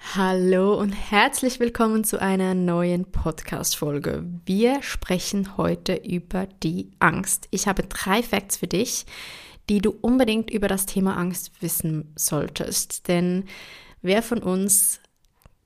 Hallo und herzlich willkommen zu einer neuen Podcast-Folge. Wir sprechen heute über die Angst. Ich habe drei Facts für dich, die du unbedingt über das Thema Angst wissen solltest. Denn wer von uns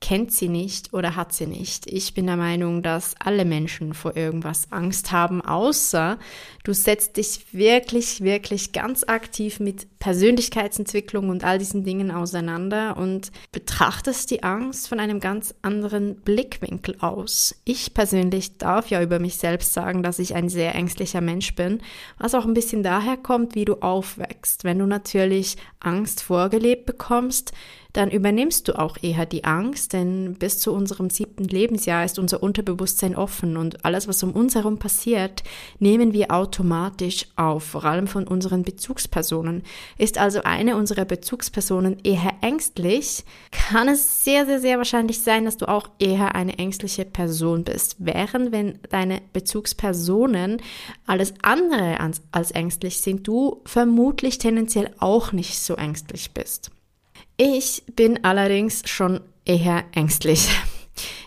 kennt sie nicht oder hat sie nicht. Ich bin der Meinung, dass alle Menschen vor irgendwas Angst haben, außer du setzt dich wirklich, wirklich ganz aktiv mit Persönlichkeitsentwicklung und all diesen Dingen auseinander und betrachtest die Angst von einem ganz anderen Blickwinkel aus. Ich persönlich darf ja über mich selbst sagen, dass ich ein sehr ängstlicher Mensch bin, was auch ein bisschen daher kommt, wie du aufwächst. Wenn du natürlich Angst vorgelebt bekommst, dann übernimmst du auch eher die Angst, denn bis zu unserem siebten Lebensjahr ist unser Unterbewusstsein offen und alles, was um uns herum passiert, nehmen wir automatisch auf, vor allem von unseren Bezugspersonen. Ist also eine unserer Bezugspersonen eher ängstlich, kann es sehr, sehr, sehr wahrscheinlich sein, dass du auch eher eine ängstliche Person bist. Während wenn deine Bezugspersonen alles andere als, als ängstlich sind, du vermutlich tendenziell auch nicht so ängstlich bist. Ich bin allerdings schon eher ängstlich.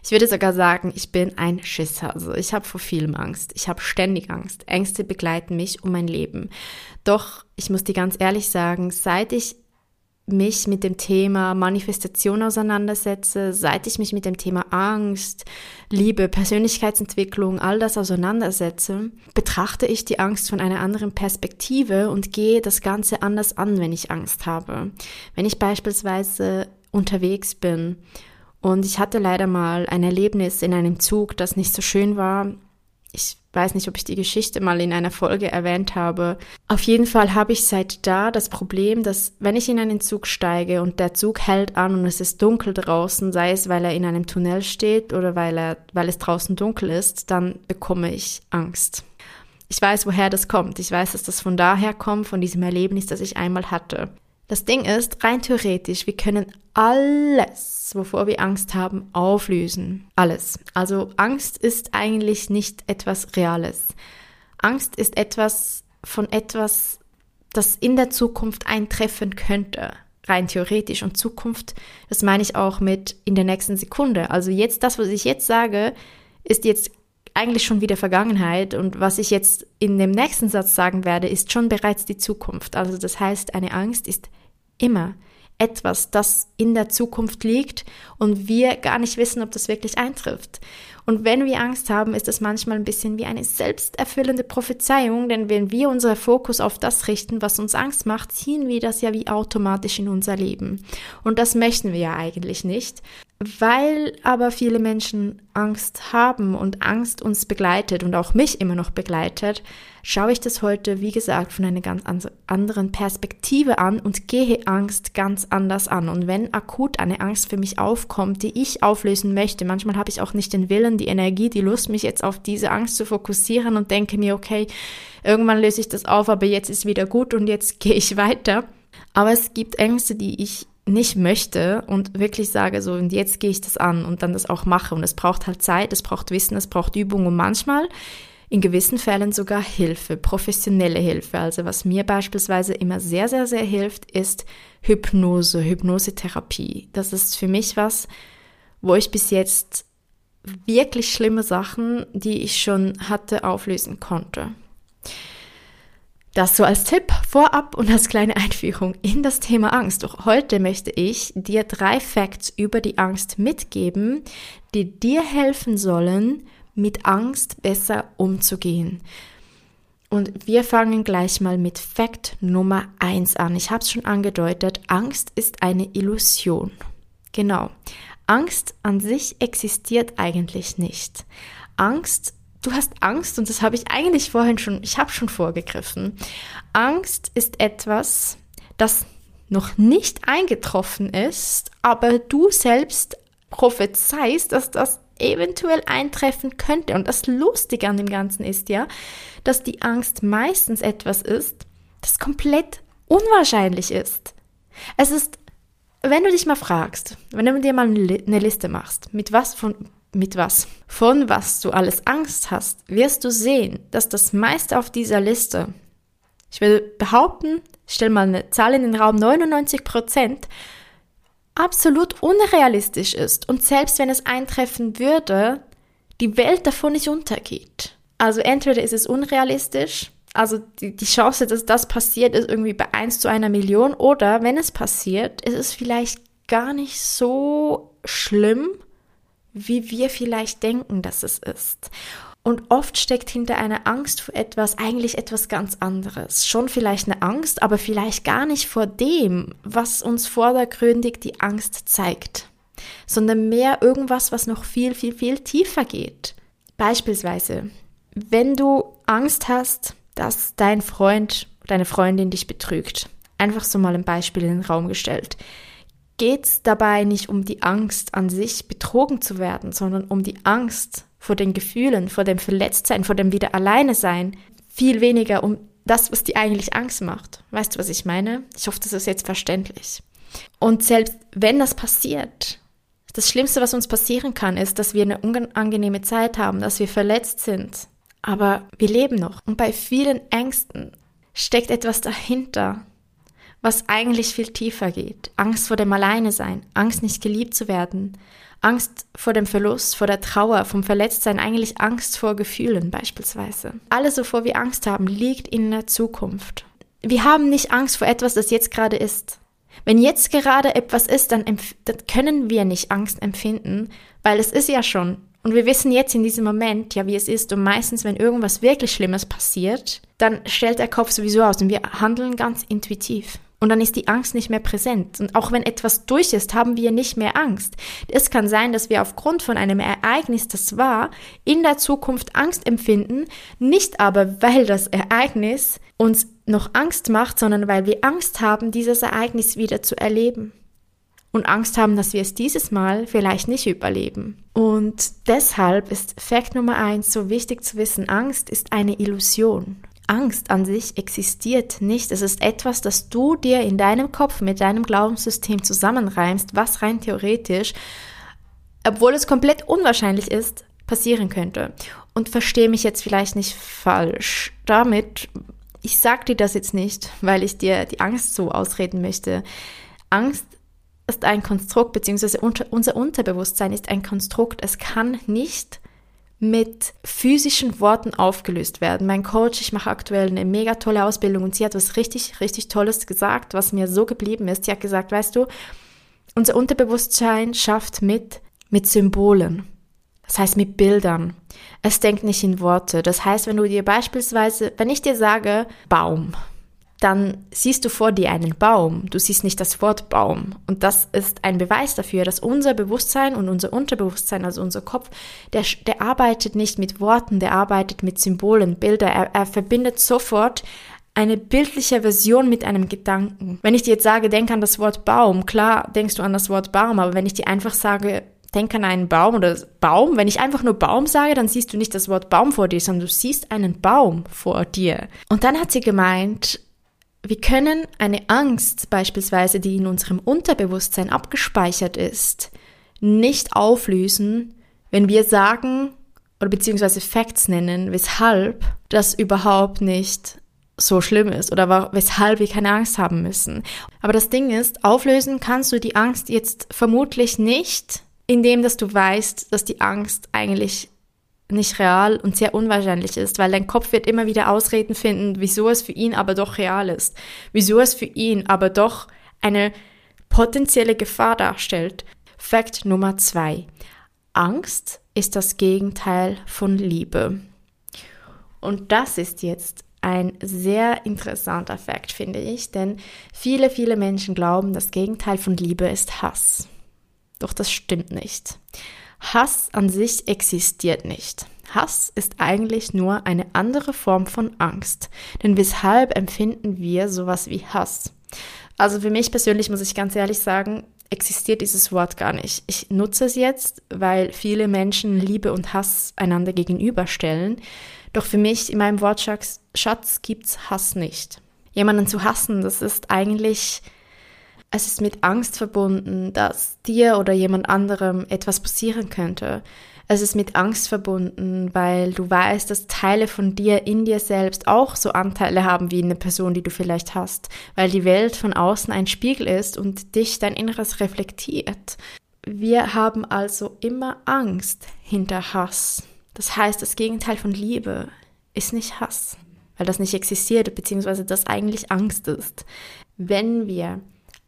Ich würde sogar sagen, ich bin ein Schisser. Also ich habe vor vielem Angst. Ich habe ständig Angst. Ängste begleiten mich um mein Leben. Doch ich muss dir ganz ehrlich sagen, seit ich mich mit dem Thema Manifestation auseinandersetze, seit ich mich mit dem Thema Angst, Liebe, Persönlichkeitsentwicklung, all das auseinandersetze, betrachte ich die Angst von einer anderen Perspektive und gehe das Ganze anders an, wenn ich Angst habe. Wenn ich beispielsweise unterwegs bin und ich hatte leider mal ein Erlebnis in einem Zug, das nicht so schön war, ich weiß nicht, ob ich die Geschichte mal in einer Folge erwähnt habe. Auf jeden Fall habe ich seit da das Problem, dass wenn ich in einen Zug steige und der Zug hält an und es ist dunkel draußen, sei es weil er in einem Tunnel steht oder weil er, weil es draußen dunkel ist, dann bekomme ich Angst. Ich weiß, woher das kommt. Ich weiß, dass das von daher kommt, von diesem Erlebnis, das ich einmal hatte. Das Ding ist, rein theoretisch, wir können alles, wovor wir Angst haben, auflösen. Alles. Also Angst ist eigentlich nicht etwas Reales. Angst ist etwas von etwas, das in der Zukunft eintreffen könnte. Rein theoretisch. Und Zukunft, das meine ich auch mit in der nächsten Sekunde. Also jetzt, das, was ich jetzt sage, ist jetzt eigentlich schon wieder Vergangenheit und was ich jetzt in dem nächsten Satz sagen werde, ist schon bereits die Zukunft. Also das heißt, eine Angst ist immer etwas, das in der Zukunft liegt und wir gar nicht wissen, ob das wirklich eintrifft. Und wenn wir Angst haben, ist das manchmal ein bisschen wie eine selbsterfüllende Prophezeiung, denn wenn wir unser Fokus auf das richten, was uns Angst macht, ziehen wir das ja wie automatisch in unser Leben. Und das möchten wir ja eigentlich nicht. Weil aber viele Menschen Angst haben und Angst uns begleitet und auch mich immer noch begleitet, schaue ich das heute, wie gesagt, von einer ganz anderen Perspektive an und gehe Angst ganz anders an. Und wenn akut eine Angst für mich aufkommt, die ich auflösen möchte, manchmal habe ich auch nicht den Willen, die Energie, die Lust, mich jetzt auf diese Angst zu fokussieren und denke mir, okay, irgendwann löse ich das auf, aber jetzt ist wieder gut und jetzt gehe ich weiter. Aber es gibt Ängste, die ich nicht möchte und wirklich sage so, und jetzt gehe ich das an und dann das auch mache. Und es braucht halt Zeit, es braucht Wissen, es braucht Übung und manchmal in gewissen Fällen sogar Hilfe, professionelle Hilfe. Also was mir beispielsweise immer sehr, sehr, sehr hilft, ist Hypnose, Hypnosetherapie. Das ist für mich was, wo ich bis jetzt wirklich schlimme Sachen, die ich schon hatte, auflösen konnte. Das so als Tipp vorab und als kleine Einführung in das Thema Angst. Doch heute möchte ich dir drei Facts über die Angst mitgeben, die dir helfen sollen, mit Angst besser umzugehen. Und wir fangen gleich mal mit Fact Nummer eins an. Ich habe es schon angedeutet, Angst ist eine Illusion. Genau. Angst an sich existiert eigentlich nicht. Angst, du hast Angst und das habe ich eigentlich vorhin schon, ich habe schon vorgegriffen. Angst ist etwas, das noch nicht eingetroffen ist, aber du selbst prophezeist, dass das eventuell eintreffen könnte. Und das Lustige an dem Ganzen ist ja, dass die Angst meistens etwas ist, das komplett unwahrscheinlich ist. Es ist, wenn du dich mal fragst, wenn du dir mal eine Liste machst, mit was von mit was, von was du alles Angst hast, wirst du sehen, dass das meiste auf dieser Liste, ich will behaupten, stell mal eine Zahl in den Raum, 99 Prozent, absolut unrealistisch ist. Und selbst wenn es eintreffen würde, die Welt davon nicht untergeht. Also entweder ist es unrealistisch, also die, die Chance, dass das passiert, ist irgendwie bei 1 zu einer Million. Oder wenn es passiert, ist es vielleicht gar nicht so schlimm, wie wir vielleicht denken, dass es ist. Und oft steckt hinter einer Angst vor etwas eigentlich etwas ganz anderes. Schon vielleicht eine Angst, aber vielleicht gar nicht vor dem, was uns vordergründig die Angst zeigt, sondern mehr irgendwas, was noch viel, viel, viel tiefer geht. Beispielsweise, wenn du Angst hast, dass dein Freund, deine Freundin dich betrügt. Einfach so mal ein Beispiel in den Raum gestellt geht es dabei nicht um die Angst an sich, betrogen zu werden, sondern um die Angst vor den Gefühlen, vor dem Verletztsein, vor dem Wieder alleine sein. Viel weniger um das, was dir eigentlich Angst macht. Weißt du, was ich meine? Ich hoffe, das ist jetzt verständlich. Und selbst wenn das passiert, das Schlimmste, was uns passieren kann, ist, dass wir eine unangenehme Zeit haben, dass wir verletzt sind. Aber wir leben noch. Und bei vielen Ängsten steckt etwas dahinter, was eigentlich viel tiefer geht. Angst vor dem Alleine sein, Angst nicht geliebt zu werden, Angst vor dem Verlust, vor der Trauer, vom Verletztsein, eigentlich Angst vor Gefühlen beispielsweise. Alles, wovor wir Angst haben, liegt in der Zukunft. Wir haben nicht Angst vor etwas, das jetzt gerade ist. Wenn jetzt gerade etwas ist, dann, dann können wir nicht Angst empfinden, weil es ist ja schon. Und wir wissen jetzt in diesem Moment ja, wie es ist. Und meistens, wenn irgendwas wirklich Schlimmes passiert, dann stellt der Kopf sowieso aus und wir handeln ganz intuitiv. Und dann ist die Angst nicht mehr präsent. Und auch wenn etwas durch ist, haben wir nicht mehr Angst. Es kann sein, dass wir aufgrund von einem Ereignis, das war, in der Zukunft Angst empfinden, nicht aber, weil das Ereignis uns noch Angst macht, sondern weil wir Angst haben, dieses Ereignis wieder zu erleben. Und Angst haben, dass wir es dieses Mal vielleicht nicht überleben. Und deshalb ist Fakt Nummer eins so wichtig zu wissen, Angst ist eine Illusion. Angst an sich existiert nicht. Es ist etwas, das du dir in deinem Kopf mit deinem Glaubenssystem zusammenreimst, was rein theoretisch, obwohl es komplett unwahrscheinlich ist, passieren könnte. Und verstehe mich jetzt vielleicht nicht falsch. Damit, ich sage dir das jetzt nicht, weil ich dir die Angst so ausreden möchte. Angst ist ein Konstrukt, beziehungsweise unser Unterbewusstsein ist ein Konstrukt. Es kann nicht mit physischen Worten aufgelöst werden. Mein Coach, ich mache aktuell eine mega tolle Ausbildung und sie hat was richtig, richtig Tolles gesagt, was mir so geblieben ist. Sie hat gesagt, weißt du, unser Unterbewusstsein schafft mit, mit Symbolen. Das heißt mit Bildern. Es denkt nicht in Worte. Das heißt, wenn du dir beispielsweise, wenn ich dir sage Baum, dann siehst du vor dir einen Baum, du siehst nicht das Wort Baum. Und das ist ein Beweis dafür, dass unser Bewusstsein und unser Unterbewusstsein, also unser Kopf, der, der arbeitet nicht mit Worten, der arbeitet mit Symbolen, Bilder. Er, er verbindet sofort eine bildliche Version mit einem Gedanken. Wenn ich dir jetzt sage, denk an das Wort Baum, klar denkst du an das Wort Baum, aber wenn ich dir einfach sage, denk an einen Baum oder Baum, wenn ich einfach nur Baum sage, dann siehst du nicht das Wort Baum vor dir, sondern du siehst einen Baum vor dir. Und dann hat sie gemeint, wir können eine Angst beispielsweise, die in unserem Unterbewusstsein abgespeichert ist, nicht auflösen, wenn wir sagen oder beziehungsweise Facts nennen, weshalb das überhaupt nicht so schlimm ist oder weshalb wir keine Angst haben müssen. Aber das Ding ist, auflösen kannst du die Angst jetzt vermutlich nicht, indem dass du weißt, dass die Angst eigentlich nicht real und sehr unwahrscheinlich ist, weil dein Kopf wird immer wieder Ausreden finden, wieso es für ihn aber doch real ist, wieso es für ihn aber doch eine potenzielle Gefahr darstellt. Fakt Nummer zwei. Angst ist das Gegenteil von Liebe. Und das ist jetzt ein sehr interessanter Fakt, finde ich, denn viele, viele Menschen glauben, das Gegenteil von Liebe ist Hass. Doch das stimmt nicht. Hass an sich existiert nicht. Hass ist eigentlich nur eine andere Form von Angst. Denn weshalb empfinden wir sowas wie Hass? Also für mich persönlich muss ich ganz ehrlich sagen, existiert dieses Wort gar nicht. Ich nutze es jetzt, weil viele Menschen Liebe und Hass einander gegenüberstellen. Doch für mich in meinem Wortschatz Schatz gibt's Hass nicht. Jemanden zu hassen, das ist eigentlich, es ist mit Angst verbunden, dass dir oder jemand anderem etwas passieren könnte. Es ist mit Angst verbunden, weil du weißt, dass Teile von dir in dir selbst auch so Anteile haben wie eine Person, die du vielleicht hast, weil die Welt von außen ein Spiegel ist und dich dein Inneres reflektiert. Wir haben also immer Angst hinter Hass. Das heißt, das Gegenteil von Liebe ist nicht Hass, weil das nicht existiert, beziehungsweise das eigentlich Angst ist. Wenn wir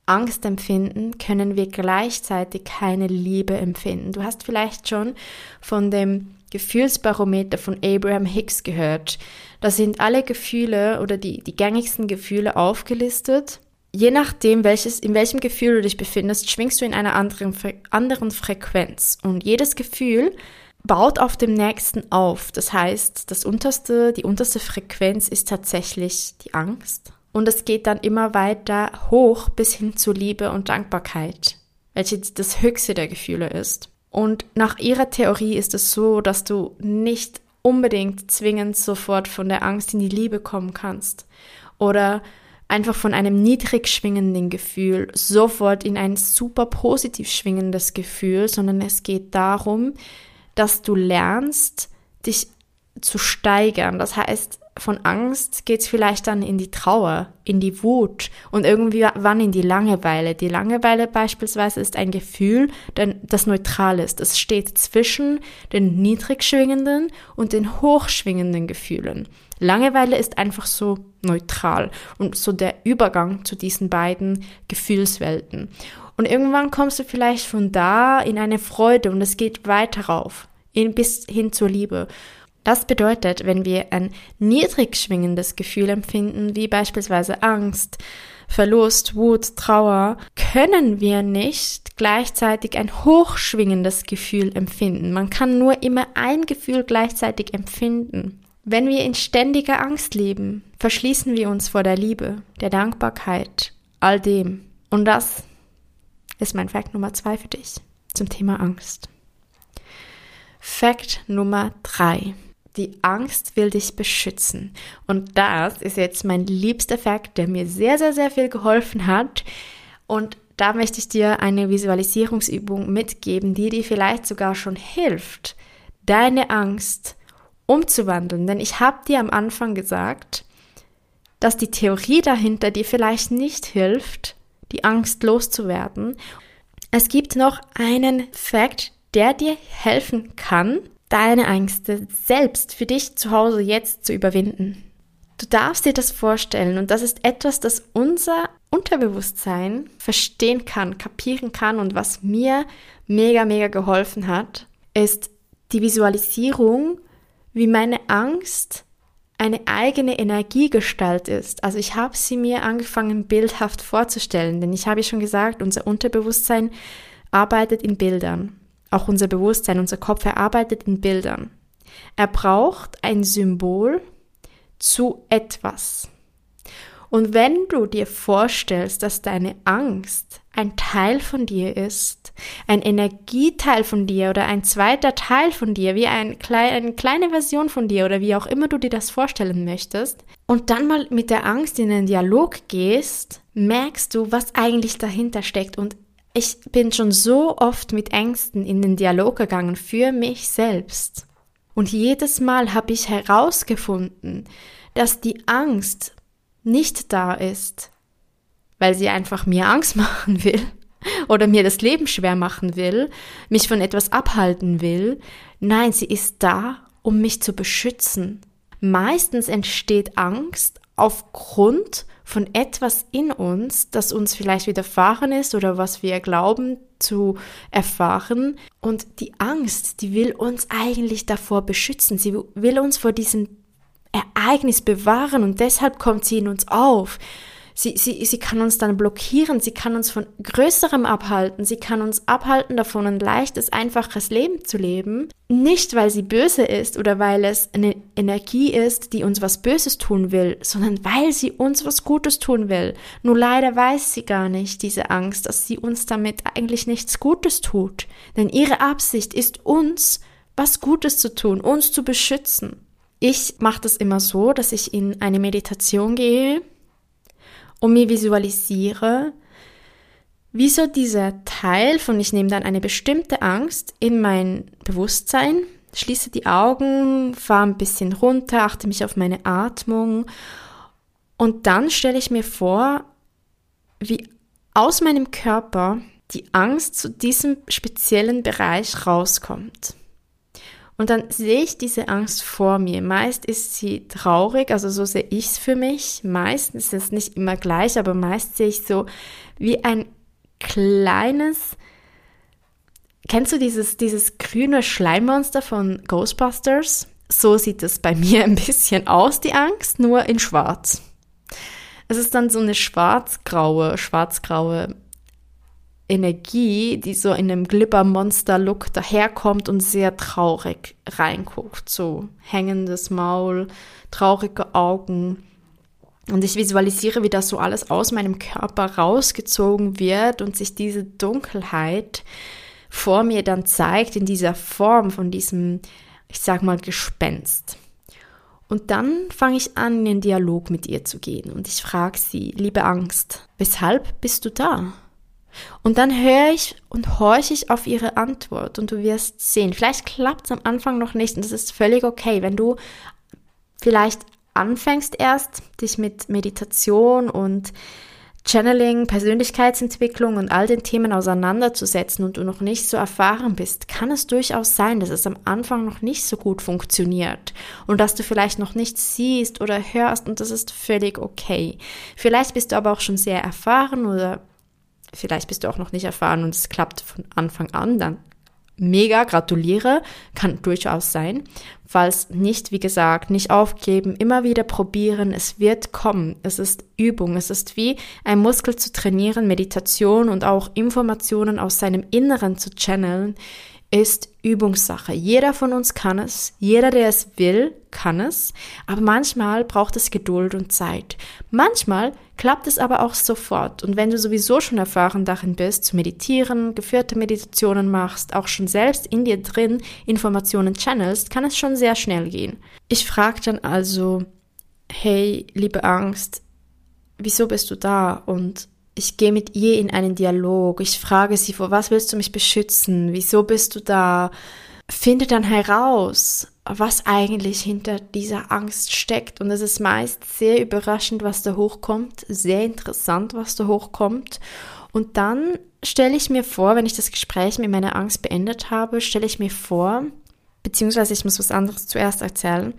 Angst empfinden, können wir gleichzeitig keine Liebe empfinden. Du hast vielleicht schon von dem Gefühlsbarometer von Abraham Hicks gehört. Da sind alle Gefühle oder die, die gängigsten Gefühle aufgelistet. Je nachdem, welches, in welchem Gefühl du dich befindest, schwingst du in einer anderen, anderen Frequenz. Und jedes Gefühl baut auf dem nächsten auf. Das heißt, das unterste, die unterste Frequenz ist tatsächlich die Angst. Und es geht dann immer weiter hoch bis hin zu Liebe und Dankbarkeit, welche das höchste der Gefühle ist. Und nach ihrer Theorie ist es so, dass du nicht unbedingt zwingend sofort von der Angst in die Liebe kommen kannst oder einfach von einem niedrig schwingenden Gefühl sofort in ein super positiv schwingendes Gefühl, sondern es geht darum, dass du lernst, dich zu steigern. Das heißt, von Angst geht es vielleicht dann in die Trauer, in die Wut und irgendwie wann in die Langeweile. Die Langeweile beispielsweise ist ein Gefühl, das neutral ist. Es steht zwischen den niedrig schwingenden und den hochschwingenden Gefühlen. Langeweile ist einfach so neutral und so der Übergang zu diesen beiden Gefühlswelten. Und irgendwann kommst du vielleicht von da in eine Freude und es geht weiter rauf, bis hin zur Liebe. Das bedeutet, wenn wir ein niedrig schwingendes Gefühl empfinden, wie beispielsweise Angst, Verlust, Wut, Trauer, können wir nicht gleichzeitig ein hochschwingendes Gefühl empfinden. Man kann nur immer ein Gefühl gleichzeitig empfinden. Wenn wir in ständiger Angst leben, verschließen wir uns vor der Liebe, der Dankbarkeit, all dem. Und das ist mein Fakt Nummer zwei für dich zum Thema Angst. Fakt Nummer drei. Die Angst will dich beschützen. Und das ist jetzt mein liebster Fakt, der mir sehr, sehr, sehr viel geholfen hat. Und da möchte ich dir eine Visualisierungsübung mitgeben, die dir vielleicht sogar schon hilft, deine Angst umzuwandeln. Denn ich habe dir am Anfang gesagt, dass die Theorie dahinter dir vielleicht nicht hilft, die Angst loszuwerden. Es gibt noch einen Fakt, der dir helfen kann, deine Ängste selbst für dich zu Hause jetzt zu überwinden. Du darfst dir das vorstellen und das ist etwas, das unser Unterbewusstsein verstehen kann, kapieren kann und was mir mega, mega geholfen hat, ist die Visualisierung, wie meine Angst eine eigene Energiegestalt ist. Also ich habe sie mir angefangen bildhaft vorzustellen, denn ich habe schon gesagt, unser Unterbewusstsein arbeitet in Bildern. Auch unser Bewusstsein, unser Kopf erarbeitet in Bildern. Er braucht ein Symbol zu etwas. Und wenn du dir vorstellst, dass deine Angst ein Teil von dir ist, ein Energieteil von dir oder ein zweiter Teil von dir, wie ein klein, eine kleine Version von dir oder wie auch immer du dir das vorstellen möchtest, und dann mal mit der Angst in den Dialog gehst, merkst du, was eigentlich dahinter steckt und ich bin schon so oft mit Ängsten in den Dialog gegangen für mich selbst. Und jedes Mal habe ich herausgefunden, dass die Angst nicht da ist, weil sie einfach mir Angst machen will oder mir das Leben schwer machen will, mich von etwas abhalten will. Nein, sie ist da, um mich zu beschützen. Meistens entsteht Angst aufgrund von etwas in uns, das uns vielleicht widerfahren ist oder was wir glauben zu erfahren. Und die Angst, die will uns eigentlich davor beschützen. Sie will uns vor diesem Ereignis bewahren und deshalb kommt sie in uns auf. Sie, sie, sie kann uns dann blockieren, sie kann uns von Größerem abhalten, sie kann uns abhalten davon, ein leichtes, einfaches Leben zu leben. Nicht, weil sie böse ist oder weil es eine Energie ist, die uns was Böses tun will, sondern weil sie uns was Gutes tun will. Nur leider weiß sie gar nicht, diese Angst, dass sie uns damit eigentlich nichts Gutes tut. Denn ihre Absicht ist, uns was Gutes zu tun, uns zu beschützen. Ich mache das immer so, dass ich in eine Meditation gehe und mir visualisiere, wie so dieser Teil von ich nehme dann eine bestimmte Angst in mein Bewusstsein, schließe die Augen, fahre ein bisschen runter, achte mich auf meine Atmung und dann stelle ich mir vor, wie aus meinem Körper die Angst zu diesem speziellen Bereich rauskommt. Und dann sehe ich diese Angst vor mir. Meist ist sie traurig, also so sehe ich es für mich. Meistens ist es nicht immer gleich, aber meist sehe ich so wie ein kleines, kennst du dieses, dieses grüne Schleimmonster von Ghostbusters? So sieht es bei mir ein bisschen aus, die Angst, nur in schwarz. Es ist dann so eine schwarz-graue, schwarz-graue Energie, die so in einem Glibber-Monster-Look daherkommt und sehr traurig reinguckt. So hängendes Maul, traurige Augen. Und ich visualisiere, wie das so alles aus meinem Körper rausgezogen wird und sich diese Dunkelheit vor mir dann zeigt in dieser Form von diesem, ich sag mal, Gespenst. Und dann fange ich an, in den Dialog mit ihr zu gehen und ich frage sie, liebe Angst, weshalb bist du da? Und dann höre ich und horche ich auf ihre Antwort und du wirst sehen. Vielleicht klappt es am Anfang noch nicht und das ist völlig okay, wenn du vielleicht anfängst erst, dich mit Meditation und Channeling, Persönlichkeitsentwicklung und all den Themen auseinanderzusetzen und du noch nicht so erfahren bist, kann es durchaus sein, dass es am Anfang noch nicht so gut funktioniert und dass du vielleicht noch nicht siehst oder hörst und das ist völlig okay. Vielleicht bist du aber auch schon sehr erfahren oder vielleicht bist du auch noch nicht erfahren und es klappt von Anfang an, dann mega, gratuliere, kann durchaus sein. Falls nicht, wie gesagt, nicht aufgeben, immer wieder probieren, es wird kommen. Es ist Übung, es ist wie ein Muskel zu trainieren, Meditation und auch Informationen aus seinem Inneren zu channeln, ist Übungssache. Jeder von uns kann es, jeder, der es will, kann es, aber manchmal braucht es Geduld und Zeit. Manchmal klappt es aber auch sofort und wenn du sowieso schon erfahren darin bist, zu meditieren, geführte Meditationen machst, auch schon selbst in dir drin Informationen channelst, kann es schon sehr schnell gehen. Ich frage dann also, hey, liebe Angst, wieso bist du da und ich gehe mit ihr in einen Dialog. Ich frage sie, vor was willst du mich beschützen? Wieso bist du da? Finde dann heraus, was eigentlich hinter dieser Angst steckt. Und es ist meist sehr überraschend, was da hochkommt, sehr interessant, was da hochkommt. Und dann stelle ich mir vor, wenn ich das Gespräch mit meiner Angst beendet habe, stelle ich mir vor, beziehungsweise ich muss was anderes zuerst erzählen.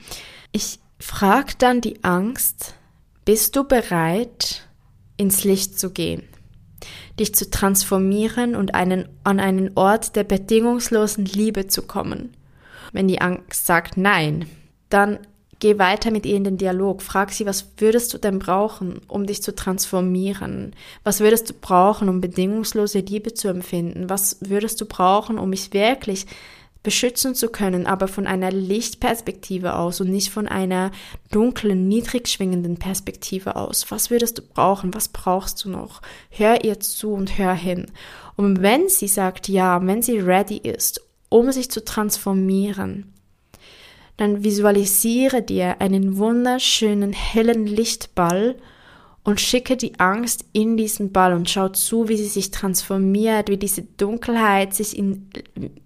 Ich frage dann die Angst, bist du bereit, ins Licht zu gehen, dich zu transformieren und einen, an einen Ort der bedingungslosen Liebe zu kommen. Wenn die Angst sagt Nein, dann geh weiter mit ihr in den Dialog. Frag sie, was würdest du denn brauchen, um dich zu transformieren? Was würdest du brauchen, um bedingungslose Liebe zu empfinden? Was würdest du brauchen, um mich wirklich beschützen zu können, aber von einer Lichtperspektive aus und nicht von einer dunklen, niedrig schwingenden Perspektive aus. Was würdest du brauchen? Was brauchst du noch? Hör ihr zu und hör hin. Und wenn sie sagt ja, wenn sie ready ist, um sich zu transformieren, dann visualisiere dir einen wunderschönen hellen Lichtball und schicke die Angst in diesen Ball und schau zu, wie sie sich transformiert, wie diese Dunkelheit sich in,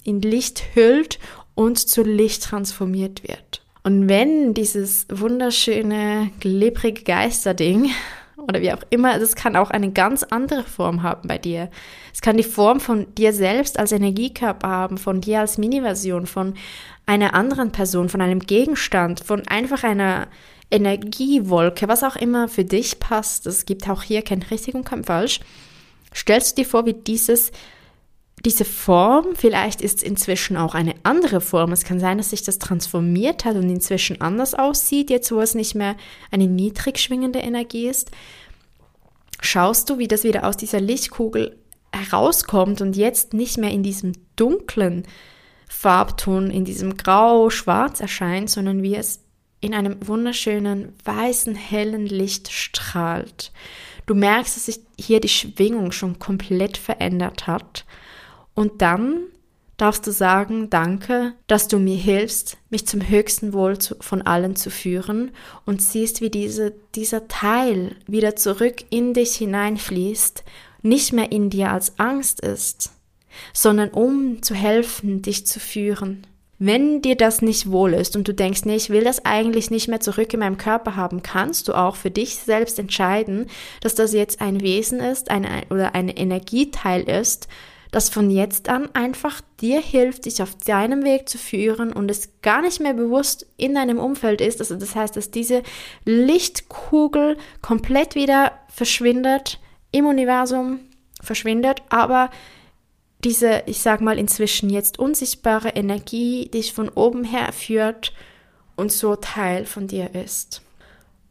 in Licht hüllt und zu Licht transformiert wird. Und wenn dieses wunderschöne, klebrige Geisterding oder wie auch immer, das kann auch eine ganz andere Form haben bei dir. Es kann die Form von dir selbst als Energiekörper haben, von dir als Mini-Version, von einer anderen Person, von einem Gegenstand, von einfach einer Energiewolke, was auch immer für dich passt, es gibt auch hier kein richtig und kein falsch, stellst du dir vor, wie dieses, diese Form, vielleicht ist es inzwischen auch eine andere Form, es kann sein, dass sich das transformiert hat und inzwischen anders aussieht, jetzt wo es nicht mehr eine niedrig schwingende Energie ist. schaust du, wie das wieder aus dieser Lichtkugel herauskommt und jetzt nicht mehr in diesem dunklen Farbton, in diesem grau-schwarz erscheint, sondern wie es in einem wunderschönen, weißen, hellen Licht strahlt. Du merkst, dass sich hier die Schwingung schon komplett verändert hat. Und dann darfst du sagen, danke, dass du mir hilfst, mich zum höchsten Wohl zu, von allen zu führen und siehst, wie diese, dieser Teil wieder zurück in dich hineinfließt, nicht mehr in dir als Angst ist, sondern um zu helfen, dich zu führen. Wenn dir das nicht wohl ist und du denkst, nee, ich will das eigentlich nicht mehr zurück in meinem Körper haben, kannst du auch für dich selbst entscheiden, dass das jetzt ein Wesen ist eine, oder ein Energieteil ist, das von jetzt an einfach dir hilft, dich auf deinem Weg zu führen und es gar nicht mehr bewusst in deinem Umfeld ist. Also das heißt, dass diese Lichtkugel komplett wieder verschwindet, im Universum verschwindet, aber diese, ich sag mal, inzwischen jetzt unsichtbare Energie dich von oben her führt und so Teil von dir ist.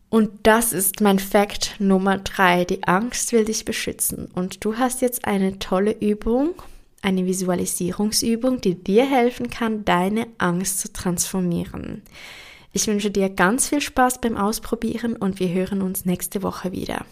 Und das ist mein Fakt Nummer drei. Die Angst will dich beschützen. Und du hast jetzt eine tolle Übung, eine Visualisierungsübung, die dir helfen kann, deine Angst zu transformieren. Ich wünsche dir ganz viel Spaß beim Ausprobieren und wir hören uns nächste Woche wieder.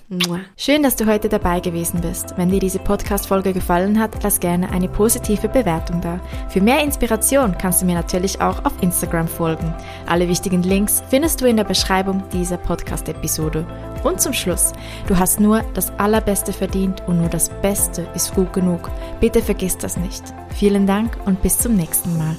Schön, dass du heute dabei gewesen bist. Wenn dir diese Podcast-Folge gefallen hat, lass gerne eine positive Bewertung da. Für mehr Inspiration kannst du mir natürlich auch auf Instagram folgen. Alle wichtigen Links findest du in der Beschreibung dieser Podcast-Episode. Und zum Schluss, du hast nur das Allerbeste verdient und nur das Beste ist gut genug. Bitte vergiss das nicht. Vielen Dank und bis zum nächsten Mal.